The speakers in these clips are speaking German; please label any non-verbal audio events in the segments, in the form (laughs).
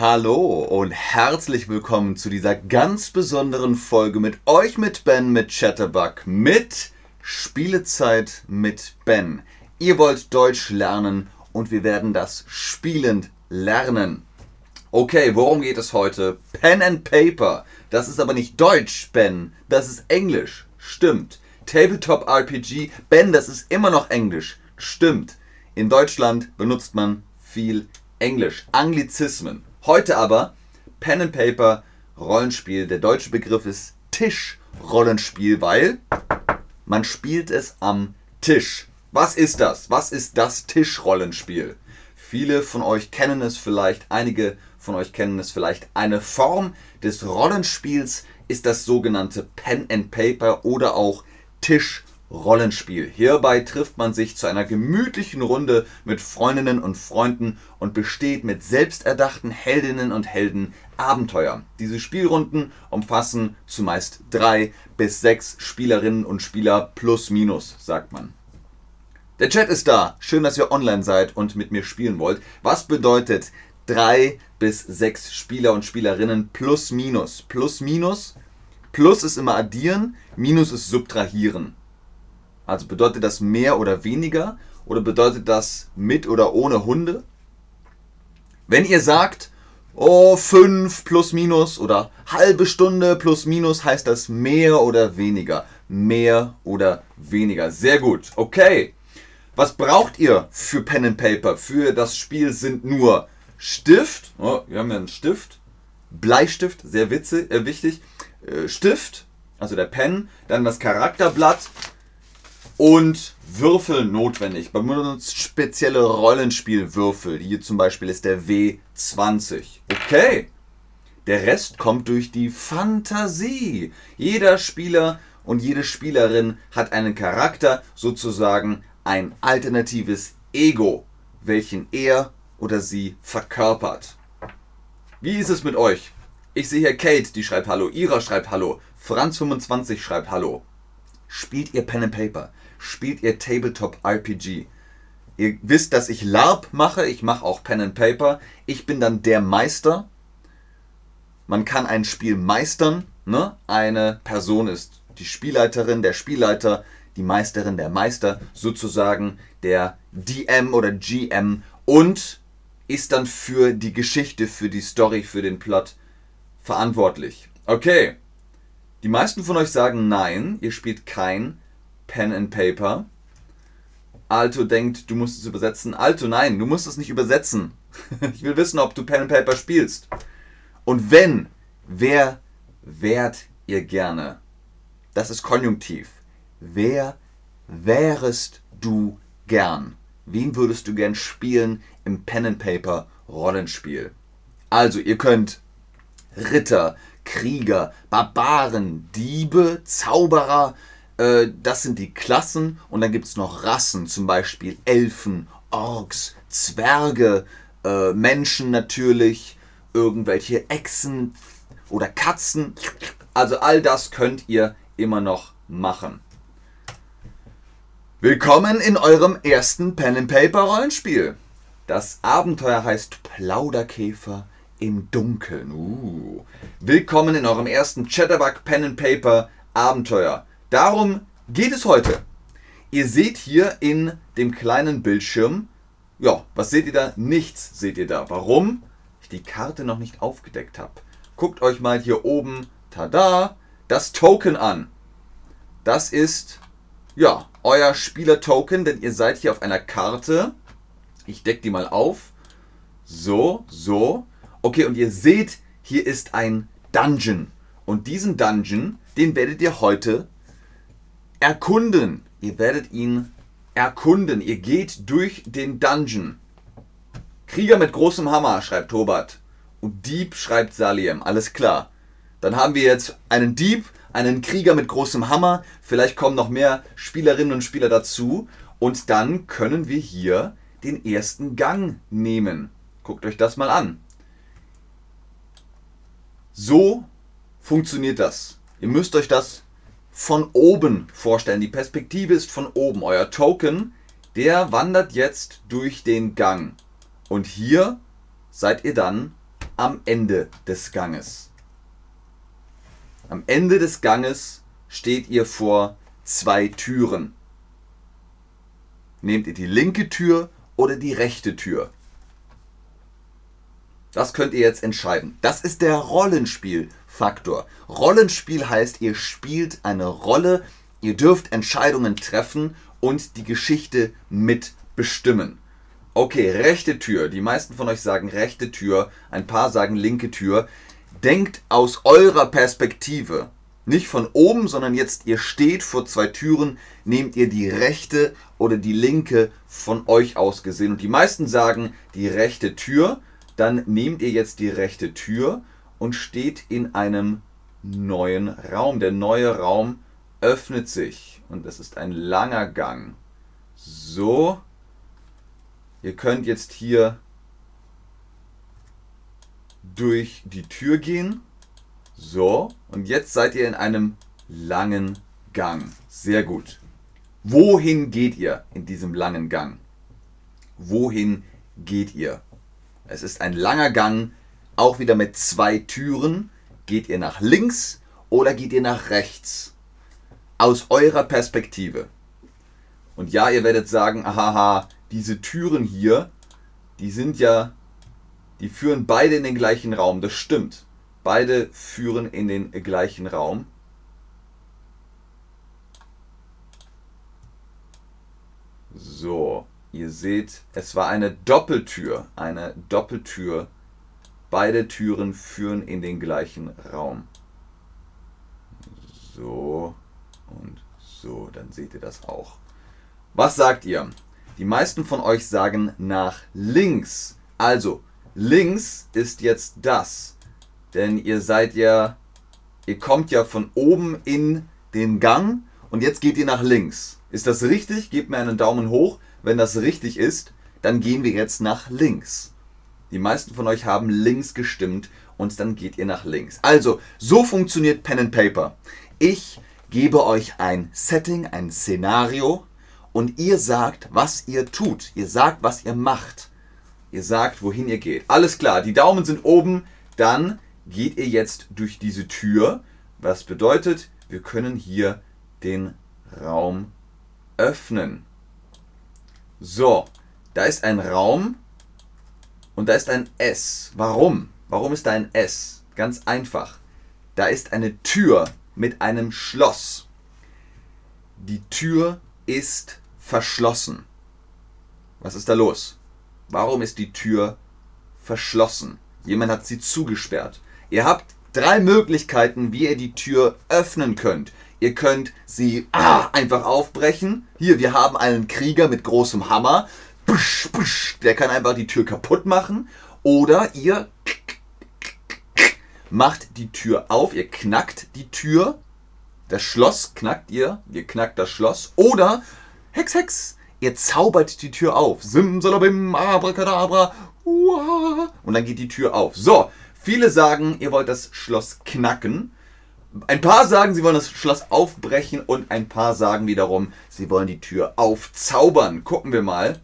Hallo und herzlich willkommen zu dieser ganz besonderen Folge mit euch, mit Ben, mit Chatterbug, mit Spielezeit mit Ben. Ihr wollt Deutsch lernen und wir werden das spielend lernen. Okay, worum geht es heute? Pen and Paper. Das ist aber nicht Deutsch, Ben. Das ist Englisch. Stimmt. Tabletop RPG. Ben, das ist immer noch Englisch. Stimmt. In Deutschland benutzt man viel Englisch. Anglizismen. Heute aber Pen and Paper Rollenspiel. Der deutsche Begriff ist Tischrollenspiel, weil man spielt es am Tisch. Was ist das? Was ist das Tischrollenspiel? Viele von euch kennen es vielleicht, einige von euch kennen es vielleicht. Eine Form des Rollenspiels ist das sogenannte Pen and Paper oder auch Tischrollenspiel. Rollenspiel. Hierbei trifft man sich zu einer gemütlichen Runde mit Freundinnen und Freunden und besteht mit selbsterdachten Heldinnen und Helden Abenteuer. Diese Spielrunden umfassen zumeist drei bis sechs Spielerinnen und Spieler plus minus, sagt man. Der Chat ist da. Schön, dass ihr online seid und mit mir spielen wollt. Was bedeutet drei bis sechs Spieler und Spielerinnen plus minus? Plus minus. Plus ist immer addieren, minus ist subtrahieren. Also bedeutet das mehr oder weniger oder bedeutet das mit oder ohne Hunde? Wenn ihr sagt, oh, 5 plus minus oder halbe Stunde plus minus, heißt das mehr oder weniger. Mehr oder weniger. Sehr gut. Okay. Was braucht ihr für Pen and Paper? Für das Spiel sind nur Stift. Oh, wir haben ja einen Stift. Bleistift, sehr witzig, äh, wichtig. Äh, Stift, also der Pen. Dann das Charakterblatt und Würfel notwendig. Man benutzt spezielle Rollenspielwürfel. Hier zum Beispiel ist der W20. Okay. Der Rest kommt durch die Fantasie. Jeder Spieler und jede Spielerin hat einen Charakter, sozusagen ein alternatives Ego, welchen er oder sie verkörpert. Wie ist es mit euch? Ich sehe hier Kate, die schreibt Hallo, Ira schreibt Hallo, Franz25 schreibt Hallo. Spielt ihr Pen and Paper? Spielt ihr Tabletop RPG. Ihr wisst, dass ich LARP mache, ich mache auch Pen and Paper. Ich bin dann der Meister. Man kann ein Spiel meistern. Ne? Eine Person ist die Spielleiterin, der Spielleiter, die Meisterin, der Meister, sozusagen der DM oder GM und ist dann für die Geschichte, für die Story, für den Plot verantwortlich. Okay. Die meisten von euch sagen nein, ihr spielt kein Pen and Paper. Alto denkt, du musst es übersetzen. Alto, nein, du musst es nicht übersetzen. (laughs) ich will wissen, ob du Pen and Paper spielst. Und wenn, wer wärt ihr gerne? Das ist Konjunktiv. Wer wärest du gern? Wen würdest du gern spielen im Pen and Paper Rollenspiel? Also, ihr könnt Ritter, Krieger, Barbaren, Diebe, Zauberer, äh, das sind die Klassen und dann gibt es noch Rassen, zum Beispiel Elfen, Orks, Zwerge, äh, Menschen natürlich, irgendwelche Echsen oder Katzen. Also all das könnt ihr immer noch machen. Willkommen in eurem ersten Pen and Paper Rollenspiel. Das Abenteuer heißt Plauderkäfer im Dunkeln. Uh. Willkommen in eurem ersten Chatterbug Pen and Paper Abenteuer. Darum geht es heute. Ihr seht hier in dem kleinen Bildschirm, ja, was seht ihr da? Nichts seht ihr da. Warum? Ich die Karte noch nicht aufgedeckt habe. Guckt euch mal hier oben, tada, das Token an. Das ist, ja, euer Spieler-Token, denn ihr seid hier auf einer Karte. Ich decke die mal auf. So, so. Okay, und ihr seht, hier ist ein Dungeon. Und diesen Dungeon, den werdet ihr heute erkunden. Ihr werdet ihn erkunden. Ihr geht durch den Dungeon. Krieger mit großem Hammer, schreibt Tobat. Und Dieb, schreibt Saliem. Alles klar. Dann haben wir jetzt einen Dieb, einen Krieger mit großem Hammer. Vielleicht kommen noch mehr Spielerinnen und Spieler dazu. Und dann können wir hier den ersten Gang nehmen. Guckt euch das mal an. So funktioniert das. Ihr müsst euch das von oben vorstellen. Die Perspektive ist von oben. Euer Token, der wandert jetzt durch den Gang. Und hier seid ihr dann am Ende des Ganges. Am Ende des Ganges steht ihr vor zwei Türen. Nehmt ihr die linke Tür oder die rechte Tür? Das könnt ihr jetzt entscheiden. Das ist der Rollenspielfaktor. Rollenspiel heißt, ihr spielt eine Rolle, ihr dürft Entscheidungen treffen und die Geschichte mitbestimmen. Okay, rechte Tür. Die meisten von euch sagen rechte Tür, ein paar sagen linke Tür. Denkt aus eurer Perspektive. Nicht von oben, sondern jetzt ihr steht vor zwei Türen, nehmt ihr die rechte oder die linke von euch aus gesehen. Und die meisten sagen die rechte Tür, dann nehmt ihr jetzt die rechte Tür und steht in einem neuen Raum. Der neue Raum öffnet sich und es ist ein langer Gang. So, ihr könnt jetzt hier durch die Tür gehen. So, und jetzt seid ihr in einem langen Gang. Sehr gut. Wohin geht ihr in diesem langen Gang? Wohin geht ihr? Es ist ein langer Gang, auch wieder mit zwei Türen. Geht ihr nach links oder geht ihr nach rechts? Aus eurer Perspektive. Und ja, ihr werdet sagen, aha, diese Türen hier, die sind ja, die führen beide in den gleichen Raum. Das stimmt. Beide führen in den gleichen Raum. So, ihr seht, es war eine Doppeltür. Eine Doppeltür. Beide Türen führen in den gleichen Raum. So und so, dann seht ihr das auch. Was sagt ihr? Die meisten von euch sagen nach links. Also, links ist jetzt das. Denn ihr seid ja, ihr kommt ja von oben in den Gang und jetzt geht ihr nach links. Ist das richtig? Gebt mir einen Daumen hoch. Wenn das richtig ist, dann gehen wir jetzt nach links. Die meisten von euch haben links gestimmt und dann geht ihr nach links. Also, so funktioniert Pen and Paper. Ich gebe euch ein Setting, ein Szenario und ihr sagt, was ihr tut. Ihr sagt, was ihr macht. Ihr sagt, wohin ihr geht. Alles klar, die Daumen sind oben. Dann geht ihr jetzt durch diese Tür. Was bedeutet, wir können hier den Raum öffnen. So, da ist ein Raum und da ist ein S. Warum? Warum ist da ein S? Ganz einfach. Da ist eine Tür mit einem Schloss. Die Tür ist verschlossen. Was ist da los? Warum ist die Tür verschlossen? Jemand hat sie zugesperrt. Ihr habt drei Möglichkeiten, wie ihr die Tür öffnen könnt. Ihr könnt sie ah, einfach aufbrechen. Hier, wir haben einen Krieger mit großem Hammer. Der kann einfach die Tür kaputt machen. Oder ihr macht die Tür auf, ihr knackt die Tür. Das Schloss knackt ihr, ihr knackt das Schloss. Oder, Hex, Hex, ihr zaubert die Tür auf. Simsalabim, abracadabra, uah, und dann geht die Tür auf. So, Viele sagen, ihr wollt das Schloss knacken. Ein paar sagen, sie wollen das Schloss aufbrechen und ein paar sagen wiederum, sie wollen die Tür aufzaubern. Gucken wir mal.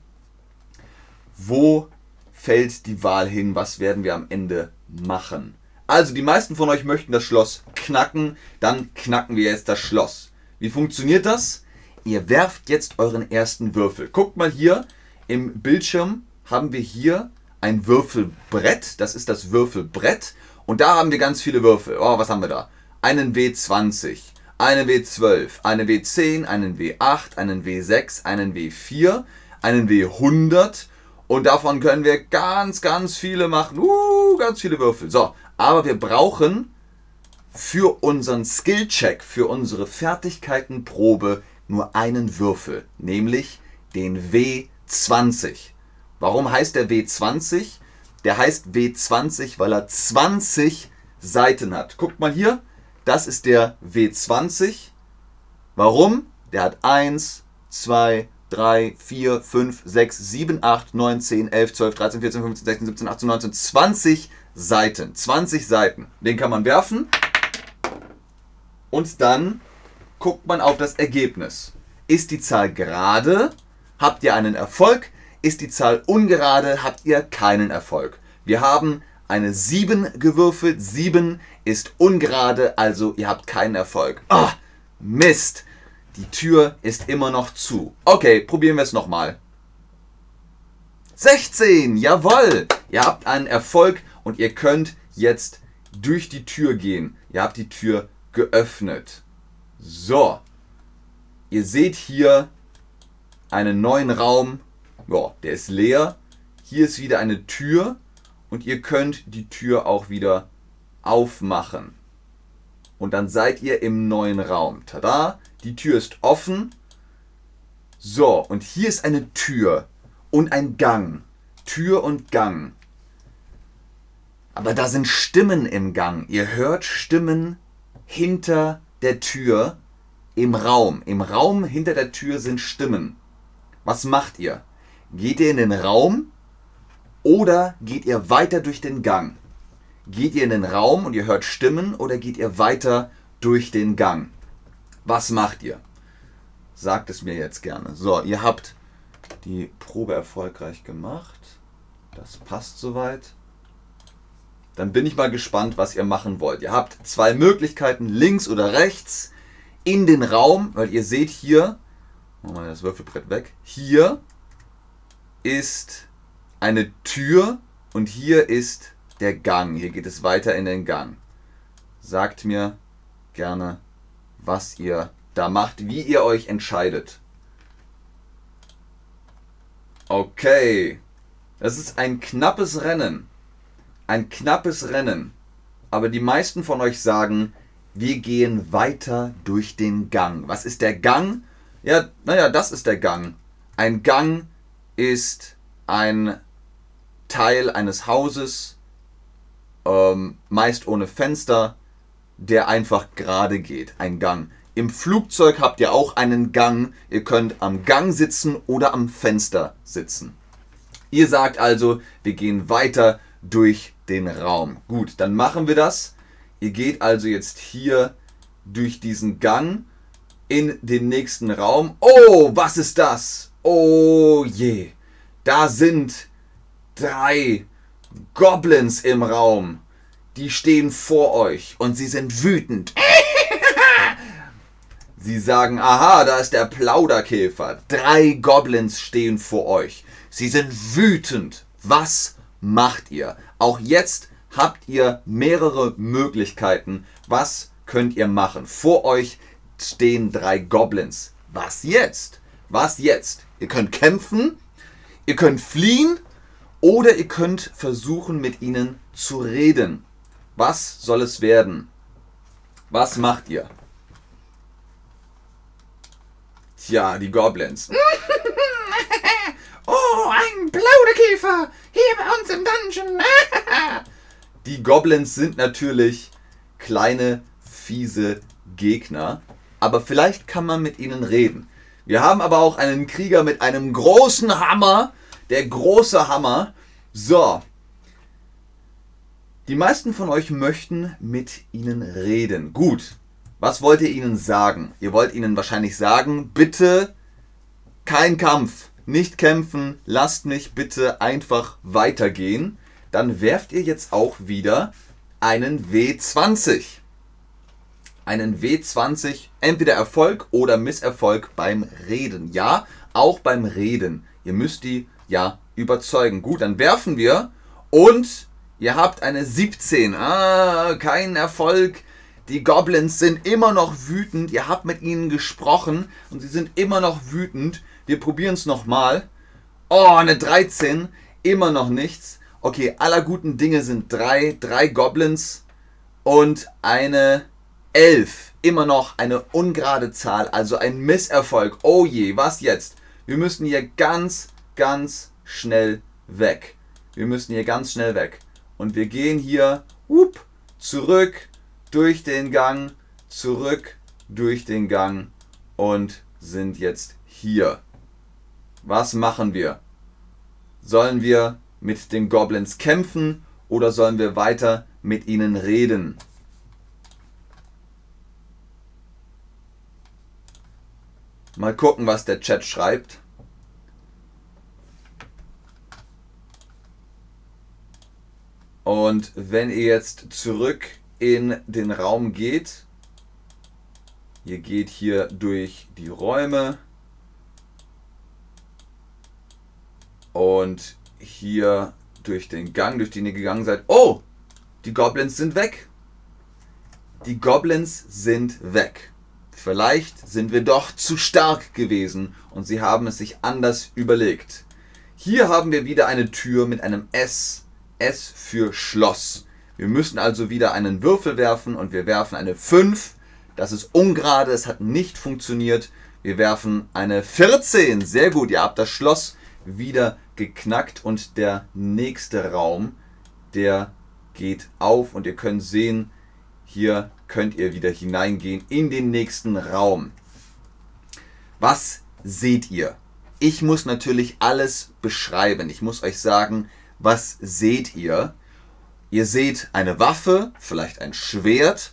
Wo fällt die Wahl hin? Was werden wir am Ende machen? Also, die meisten von euch möchten das Schloss knacken. Dann knacken wir jetzt das Schloss. Wie funktioniert das? Ihr werft jetzt euren ersten Würfel. Guckt mal hier im Bildschirm haben wir hier ein Würfelbrett. Das ist das Würfelbrett. Und da haben wir ganz viele Würfel. Oh, was haben wir da? Einen W20, einen W12, einen W10, einen W8, einen W6, einen W4, einen W100. Und davon können wir ganz, ganz viele machen. Uh, ganz viele Würfel. So, aber wir brauchen für unseren Skillcheck, für unsere Fertigkeitenprobe nur einen Würfel, nämlich den W20. Warum heißt der W20? Der heißt W20, weil er 20 Seiten hat. Guckt mal hier, das ist der W20. Warum? Der hat 1, 2, 3, 4, 5, 6, 7, 8, 9, 10, 11, 12, 13, 14, 15, 16, 17, 18, 19, 20 Seiten. 20 Seiten. Den kann man werfen. Und dann guckt man auf das Ergebnis. Ist die Zahl gerade? Habt ihr einen Erfolg? Ist die Zahl ungerade, habt ihr keinen Erfolg. Wir haben eine 7 gewürfelt. 7 ist ungerade, also ihr habt keinen Erfolg. Ah, Mist. Die Tür ist immer noch zu. Okay, probieren wir es nochmal. 16, jawohl. Ihr habt einen Erfolg und ihr könnt jetzt durch die Tür gehen. Ihr habt die Tür geöffnet. So. Ihr seht hier einen neuen Raum. Ja, der ist leer. Hier ist wieder eine Tür und ihr könnt die Tür auch wieder aufmachen. Und dann seid ihr im neuen Raum. Tada! Die Tür ist offen. So, und hier ist eine Tür und ein Gang. Tür und Gang. Aber da sind Stimmen im Gang. Ihr hört Stimmen hinter der Tür im Raum. Im Raum hinter der Tür sind Stimmen. Was macht ihr? Geht ihr in den Raum oder geht ihr weiter durch den Gang? Geht ihr in den Raum und ihr hört Stimmen oder geht ihr weiter durch den Gang? Was macht ihr? Sagt es mir jetzt gerne. So, ihr habt die Probe erfolgreich gemacht. Das passt soweit. Dann bin ich mal gespannt, was ihr machen wollt. Ihr habt zwei Möglichkeiten, links oder rechts, in den Raum, weil ihr seht hier, machen wir das Würfelbrett weg, hier ist eine Tür und hier ist der Gang. Hier geht es weiter in den Gang. Sagt mir gerne, was ihr da macht, wie ihr euch entscheidet. Okay. Das ist ein knappes Rennen ein knappes Rennen. Aber die meisten von euch sagen, wir gehen weiter durch den Gang. Was ist der Gang? Ja, naja, das ist der Gang. Ein Gang ist ein Teil eines Hauses, ähm, meist ohne Fenster, der einfach gerade geht. Ein Gang. Im Flugzeug habt ihr auch einen Gang. Ihr könnt am Gang sitzen oder am Fenster sitzen. Ihr sagt also, wir gehen weiter durch den Raum. Gut, dann machen wir das. Ihr geht also jetzt hier durch diesen Gang in den nächsten Raum. Oh, was ist das? Oh je, da sind drei Goblins im Raum. Die stehen vor euch und sie sind wütend. (laughs) Sie sagen, aha, da ist der Plauderkäfer. Drei Goblins stehen vor euch. Sie sind wütend. Was macht ihr? Auch jetzt habt ihr mehrere Möglichkeiten. Was könnt ihr machen? Vor euch stehen drei Goblins. Was jetzt? Was jetzt? Ihr könnt kämpfen, ihr könnt fliehen oder ihr könnt versuchen mit ihnen zu reden. Was soll es werden? Was macht ihr? Tja, die Goblins. (laughs) Oh, ein Plauderkäfer! Hier bei uns im Dungeon! (laughs) Die Goblins sind natürlich kleine, fiese Gegner, aber vielleicht kann man mit ihnen reden. Wir haben aber auch einen Krieger mit einem großen Hammer. Der große Hammer. So. Die meisten von euch möchten mit ihnen reden. Gut. Was wollt ihr ihnen sagen? Ihr wollt ihnen wahrscheinlich sagen, bitte kein Kampf nicht kämpfen, lasst mich bitte einfach weitergehen, dann werft ihr jetzt auch wieder einen W20. Einen W20, entweder Erfolg oder Misserfolg beim Reden. Ja, auch beim Reden. Ihr müsst die ja überzeugen. Gut, dann werfen wir und ihr habt eine 17. Ah, kein Erfolg. Die Goblins sind immer noch wütend. Ihr habt mit ihnen gesprochen und sie sind immer noch wütend. Wir probieren es nochmal. Oh, eine 13. Immer noch nichts. Okay, aller guten Dinge sind drei. Drei Goblins und eine 11. Immer noch eine ungerade Zahl, also ein Misserfolg. Oh je, was jetzt? Wir müssen hier ganz, ganz schnell weg. Wir müssen hier ganz schnell weg. Und wir gehen hier whoop, zurück durch den Gang, zurück durch den Gang und sind jetzt hier. Was machen wir? Sollen wir mit den Goblins kämpfen oder sollen wir weiter mit ihnen reden? Mal gucken, was der Chat schreibt. Und wenn ihr jetzt zurück in den Raum geht, ihr geht hier durch die Räume und hier durch den Gang, durch den ihr gegangen seid. Oh, die Goblins sind weg. Die Goblins sind weg. Vielleicht sind wir doch zu stark gewesen und sie haben es sich anders überlegt. Hier haben wir wieder eine Tür mit einem S. S für Schloss. Wir müssen also wieder einen Würfel werfen und wir werfen eine 5. Das ist ungerade, es hat nicht funktioniert. Wir werfen eine 14. Sehr gut, ihr habt das Schloss wieder geknackt und der nächste Raum, der geht auf und ihr könnt sehen, hier könnt ihr wieder hineingehen in den nächsten Raum. Was seht ihr? Ich muss natürlich alles beschreiben. Ich muss euch sagen, was seht ihr? Ihr seht eine Waffe, vielleicht ein Schwert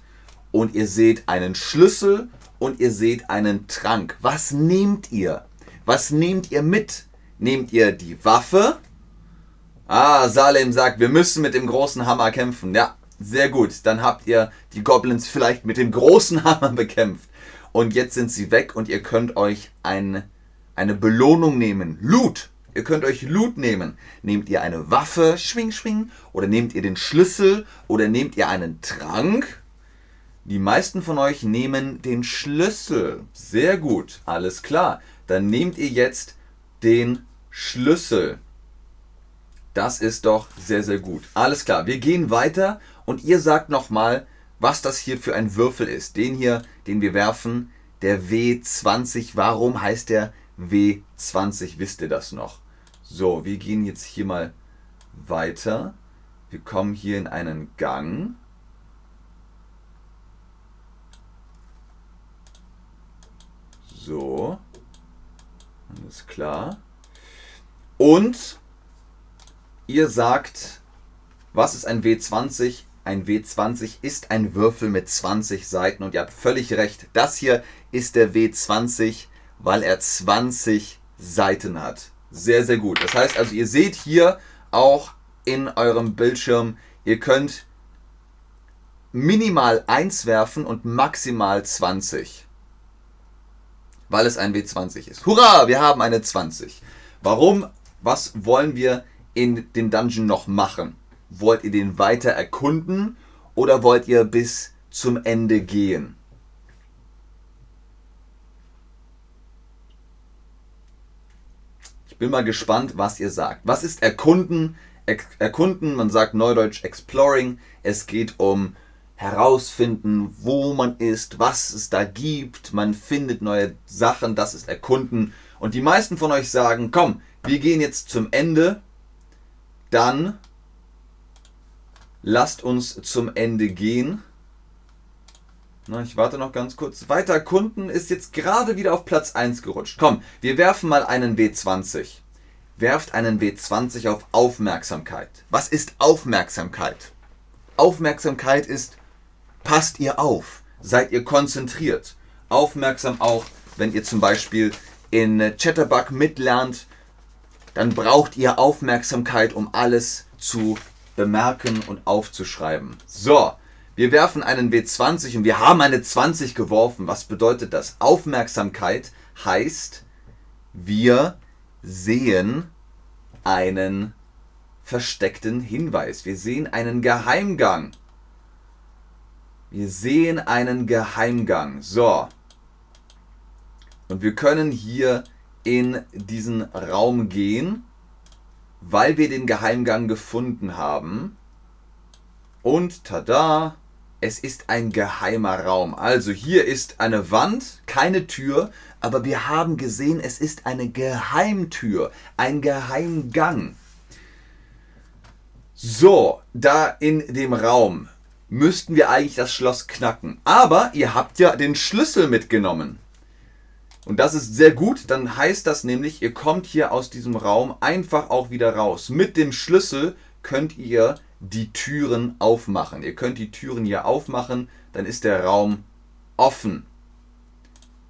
und ihr seht einen Schlüssel und ihr seht einen Trank. Was nehmt ihr? Was nehmt ihr mit? Nehmt ihr die Waffe? Ah, Salem sagt, wir müssen mit dem großen Hammer kämpfen. Ja, sehr gut. Dann habt ihr die Goblins vielleicht mit dem großen Hammer (laughs) bekämpft. Und jetzt sind sie weg und ihr könnt euch ein, eine Belohnung nehmen. Loot. Ihr könnt euch Loot nehmen. Nehmt ihr eine Waffe, schwing, schwing, oder nehmt ihr den Schlüssel, oder nehmt ihr einen Trank. Die meisten von euch nehmen den Schlüssel. Sehr gut, alles klar. Dann nehmt ihr jetzt den Schlüssel. Das ist doch sehr, sehr gut. Alles klar, wir gehen weiter und ihr sagt nochmal, was das hier für ein Würfel ist. Den hier, den wir werfen, der W20. Warum heißt der W20? Wisst ihr das noch? So, wir gehen jetzt hier mal weiter. Wir kommen hier in einen Gang. So. Alles klar. Und ihr sagt, was ist ein W20? Ein W20 ist ein Würfel mit 20 Seiten und ihr habt völlig recht. Das hier ist der W20, weil er 20 Seiten hat. Sehr, sehr gut. Das heißt also, ihr seht hier auch in eurem Bildschirm, ihr könnt minimal 1 werfen und maximal 20. Weil es ein W20 ist. Hurra, wir haben eine 20. Warum? Was wollen wir in dem Dungeon noch machen? Wollt ihr den weiter erkunden oder wollt ihr bis zum Ende gehen? Bin mal gespannt, was ihr sagt. Was ist erkunden? Er erkunden, man sagt neudeutsch exploring. Es geht um herausfinden, wo man ist, was es da gibt. Man findet neue Sachen, das ist erkunden. Und die meisten von euch sagen, komm, wir gehen jetzt zum Ende. Dann lasst uns zum Ende gehen. Ich warte noch ganz kurz. Weiter Kunden ist jetzt gerade wieder auf Platz 1 gerutscht. Komm, wir werfen mal einen W20. Werft einen W20 auf Aufmerksamkeit. Was ist Aufmerksamkeit? Aufmerksamkeit ist, passt ihr auf, seid ihr konzentriert. Aufmerksam auch, wenn ihr zum Beispiel in Chatterbug mitlernt, dann braucht ihr Aufmerksamkeit, um alles zu bemerken und aufzuschreiben. So, wir werfen einen W20 und wir haben eine 20 geworfen. Was bedeutet das? Aufmerksamkeit heißt, wir sehen einen versteckten Hinweis. Wir sehen einen Geheimgang. Wir sehen einen Geheimgang. So. Und wir können hier in diesen Raum gehen weil wir den Geheimgang gefunden haben. Und tada, es ist ein geheimer Raum. Also hier ist eine Wand, keine Tür, aber wir haben gesehen, es ist eine Geheimtür, ein Geheimgang. So, da in dem Raum müssten wir eigentlich das Schloss knacken. Aber ihr habt ja den Schlüssel mitgenommen. Und das ist sehr gut, dann heißt das nämlich, ihr kommt hier aus diesem Raum einfach auch wieder raus. Mit dem Schlüssel könnt ihr die Türen aufmachen. Ihr könnt die Türen hier aufmachen, dann ist der Raum offen.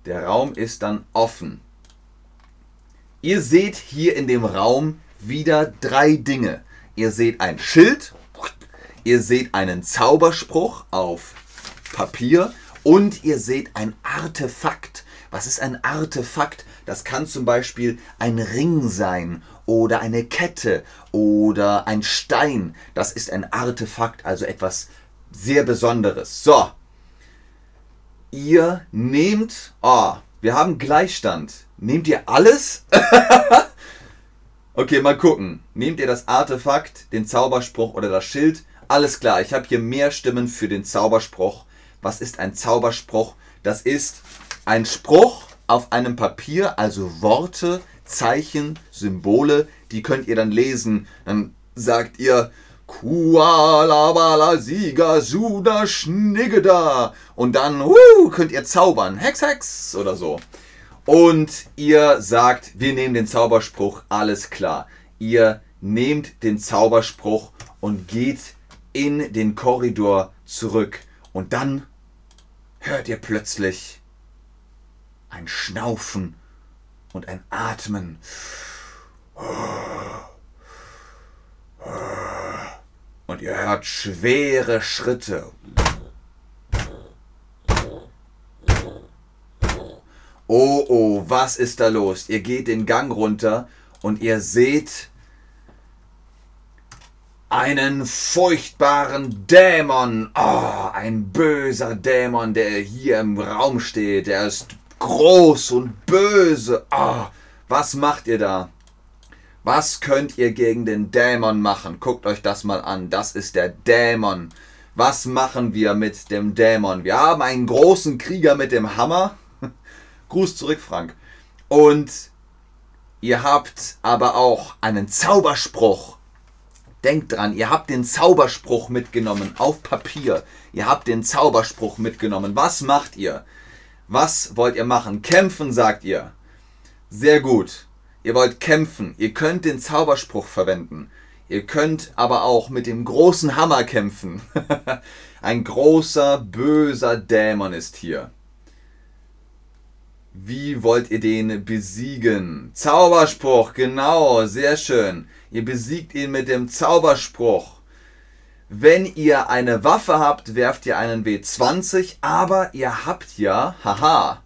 Der Raum ist dann offen. Ihr seht hier in dem Raum wieder drei Dinge. Ihr seht ein Schild, ihr seht einen Zauberspruch auf Papier und ihr seht ein Artefakt. Was ist ein Artefakt? Das kann zum Beispiel ein Ring sein oder eine Kette oder ein Stein. Das ist ein Artefakt, also etwas sehr Besonderes. So, ihr nehmt, oh, wir haben Gleichstand. Nehmt ihr alles? (laughs) okay, mal gucken. Nehmt ihr das Artefakt, den Zauberspruch oder das Schild? Alles klar, ich habe hier mehr Stimmen für den Zauberspruch. Was ist ein Zauberspruch? Das ist ein Spruch auf einem Papier, also Worte, Zeichen, Symbole, die könnt ihr dann lesen. Dann sagt ihr Kualabala Sieger Suda Schniggeda und dann uh, könnt ihr zaubern. Hex, Hex oder so. Und ihr sagt, wir nehmen den Zauberspruch, alles klar. Ihr nehmt den Zauberspruch und geht in den Korridor zurück. Und dann hört ihr plötzlich ein Schnaufen und ein Atmen. Und ihr hört schwere Schritte. Oh, oh, was ist da los? Ihr geht den Gang runter und ihr seht einen furchtbaren Dämon. Oh, ein böser Dämon, der hier im Raum steht. Der ist groß und böse. Oh, was macht ihr da? Was könnt ihr gegen den Dämon machen? Guckt euch das mal an. Das ist der Dämon. Was machen wir mit dem Dämon? Wir haben einen großen Krieger mit dem Hammer. (laughs) Gruß zurück, Frank. Und ihr habt aber auch einen Zauberspruch. Denkt dran, ihr habt den Zauberspruch mitgenommen auf Papier. Ihr habt den Zauberspruch mitgenommen. Was macht ihr? Was wollt ihr machen? Kämpfen, sagt ihr. Sehr gut. Ihr wollt kämpfen. Ihr könnt den Zauberspruch verwenden. Ihr könnt aber auch mit dem großen Hammer kämpfen. (laughs) Ein großer, böser Dämon ist hier. Wie wollt ihr den besiegen? Zauberspruch, genau, sehr schön. Ihr besiegt ihn mit dem Zauberspruch. Wenn ihr eine Waffe habt, werft ihr einen W20, aber ihr habt ja, haha,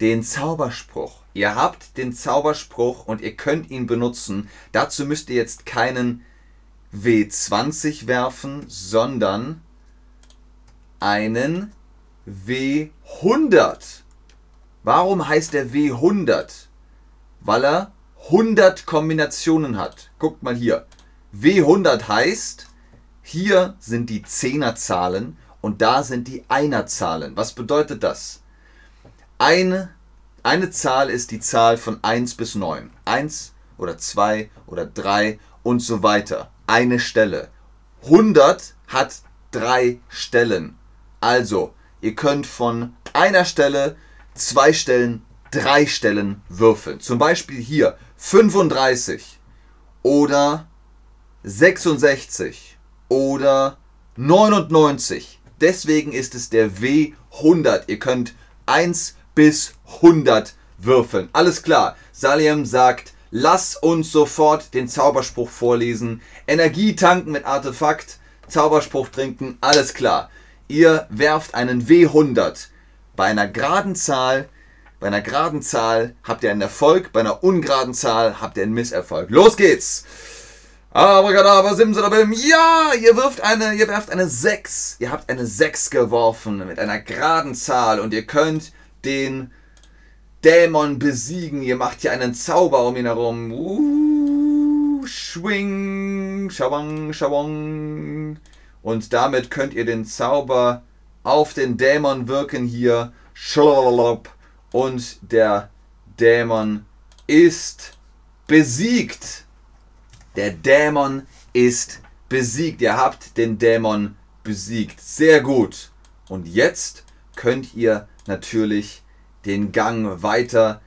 den Zauberspruch. Ihr habt den Zauberspruch und ihr könnt ihn benutzen. Dazu müsst ihr jetzt keinen W20 werfen, sondern einen W100. Warum heißt der W100? Weil er 100 Kombinationen hat. Guckt mal hier. W100 heißt, hier sind die Zehnerzahlen und da sind die Einerzahlen. Was bedeutet das? Eine, eine Zahl ist die Zahl von 1 bis 9. 1 oder 2 oder 3 und so weiter. Eine Stelle. 100 hat drei Stellen. Also, ihr könnt von einer Stelle zwei Stellen, drei Stellen würfeln. Zum Beispiel hier 35 oder 66 oder 99. Deswegen ist es der W100. Ihr könnt 1 bis 100 würfeln. Alles klar. Saliem sagt, lass uns sofort den Zauberspruch vorlesen. Energie tanken mit Artefakt, Zauberspruch trinken, alles klar. Ihr werft einen W100. Bei einer geraden Zahl, bei einer geraden Zahl habt ihr einen Erfolg, bei einer ungeraden Zahl habt ihr einen Misserfolg. Los geht's! Abracadabra, Simsalabim. Ja, ihr wirft eine, ihr werft eine 6. Ihr habt eine 6 geworfen mit einer geraden Zahl und ihr könnt den Dämon besiegen. Ihr macht hier einen Zauber um ihn herum. Uh, schwing, schawang, schawang. Und damit könnt ihr den Zauber auf den Dämon wirken hier. Und der Dämon ist besiegt. Der Dämon ist besiegt. Ihr habt den Dämon besiegt. Sehr gut. Und jetzt könnt ihr natürlich den Gang weiter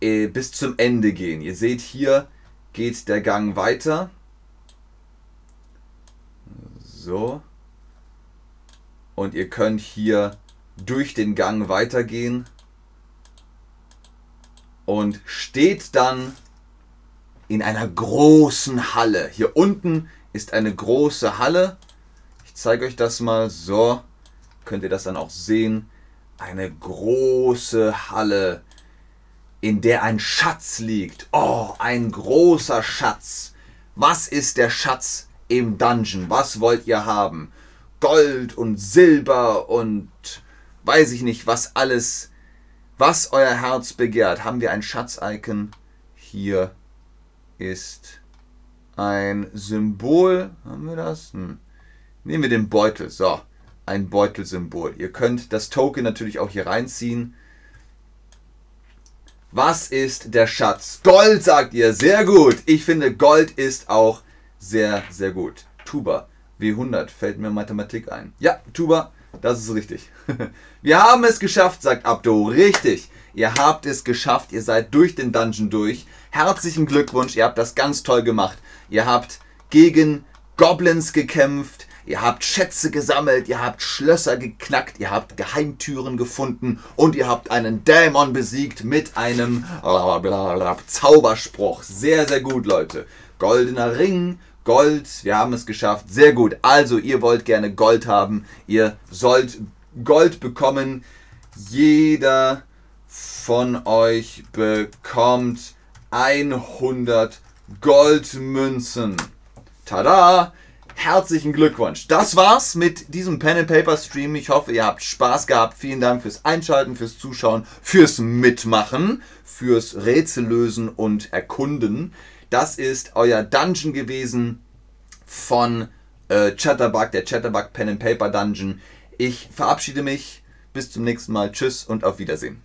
äh, bis zum Ende gehen. Ihr seht hier geht der Gang weiter. So und ihr könnt hier durch den Gang weitergehen und steht dann in einer großen Halle. Hier unten ist eine große Halle zeige euch das mal so. Könnt ihr das dann auch sehen. Eine große Halle, in der ein Schatz liegt. Oh, ein großer Schatz. Was ist der Schatz im Dungeon? Was wollt ihr haben? Gold und Silber und weiß ich nicht, was alles, was euer Herz begehrt. Haben wir ein Schatz-Icon? Hier ist ein Symbol. Haben wir das? Hm. Nehmen wir den Beutel. So, ein Beutelsymbol. Ihr könnt das Token natürlich auch hier reinziehen. Was ist der Schatz? Gold, sagt ihr. Sehr gut. Ich finde, Gold ist auch sehr, sehr gut. Tuba. W100 fällt mir Mathematik ein. Ja, Tuba, das ist richtig. (laughs) Wir haben es geschafft, sagt Abdo. Richtig. Ihr habt es geschafft. Ihr seid durch den Dungeon durch. Herzlichen Glückwunsch. Ihr habt das ganz toll gemacht. Ihr habt gegen Goblins gekämpft. Ihr habt Schätze gesammelt, ihr habt Schlösser geknackt, ihr habt Geheimtüren gefunden und ihr habt einen Dämon besiegt mit einem Zauberspruch. Sehr, sehr gut, Leute. Goldener Ring, Gold, wir haben es geschafft. Sehr gut. Also, ihr wollt gerne Gold haben. Ihr sollt Gold bekommen. Jeder von euch bekommt 100 Goldmünzen. Tada! herzlichen Glückwunsch. Das war's mit diesem Pen and Paper Stream. Ich hoffe, ihr habt Spaß gehabt. Vielen Dank fürs Einschalten, fürs Zuschauen, fürs Mitmachen, fürs Rätsellösen und Erkunden. Das ist euer Dungeon gewesen von äh, Chatterbug, der Chatterbug Pen and Paper Dungeon. Ich verabschiede mich. Bis zum nächsten Mal. Tschüss und auf Wiedersehen.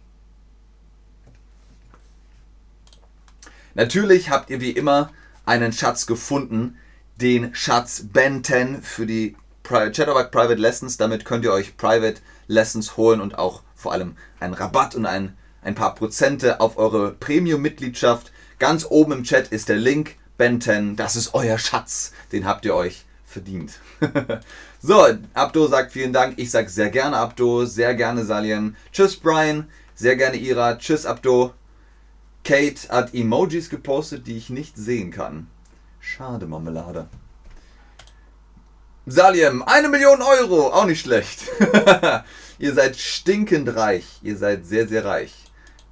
Natürlich habt ihr wie immer einen Schatz gefunden, den Schatz Ben 10 für die Chatterbug Private Lessons. Damit könnt ihr euch Private Lessons holen und auch vor allem einen Rabatt und ein, ein paar Prozente auf eure Premium-Mitgliedschaft. Ganz oben im Chat ist der Link. Ben 10, das ist euer Schatz. Den habt ihr euch verdient. (laughs) so, Abdo sagt vielen Dank. Ich sage sehr gerne Abdo, sehr gerne Salien. Tschüss Brian, sehr gerne Ira. Tschüss Abdo. Kate hat Emojis gepostet, die ich nicht sehen kann. Schade, Marmelade. Saliem, eine Million Euro, auch nicht schlecht. (laughs) ihr seid stinkend reich, ihr seid sehr, sehr reich.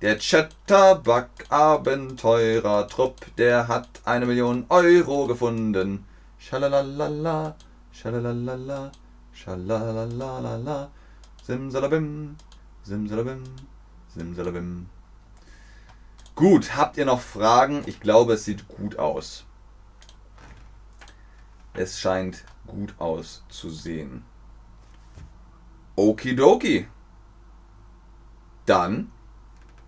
Der Chatterbug-Abenteurer-Trupp, der hat eine Million Euro gefunden. Schalalala, schalalala, schalalalala, simsalabim, simsalabim, simsalabim. Gut, habt ihr noch Fragen? Ich glaube, es sieht gut aus. Es scheint gut auszusehen. Okidoki. Dann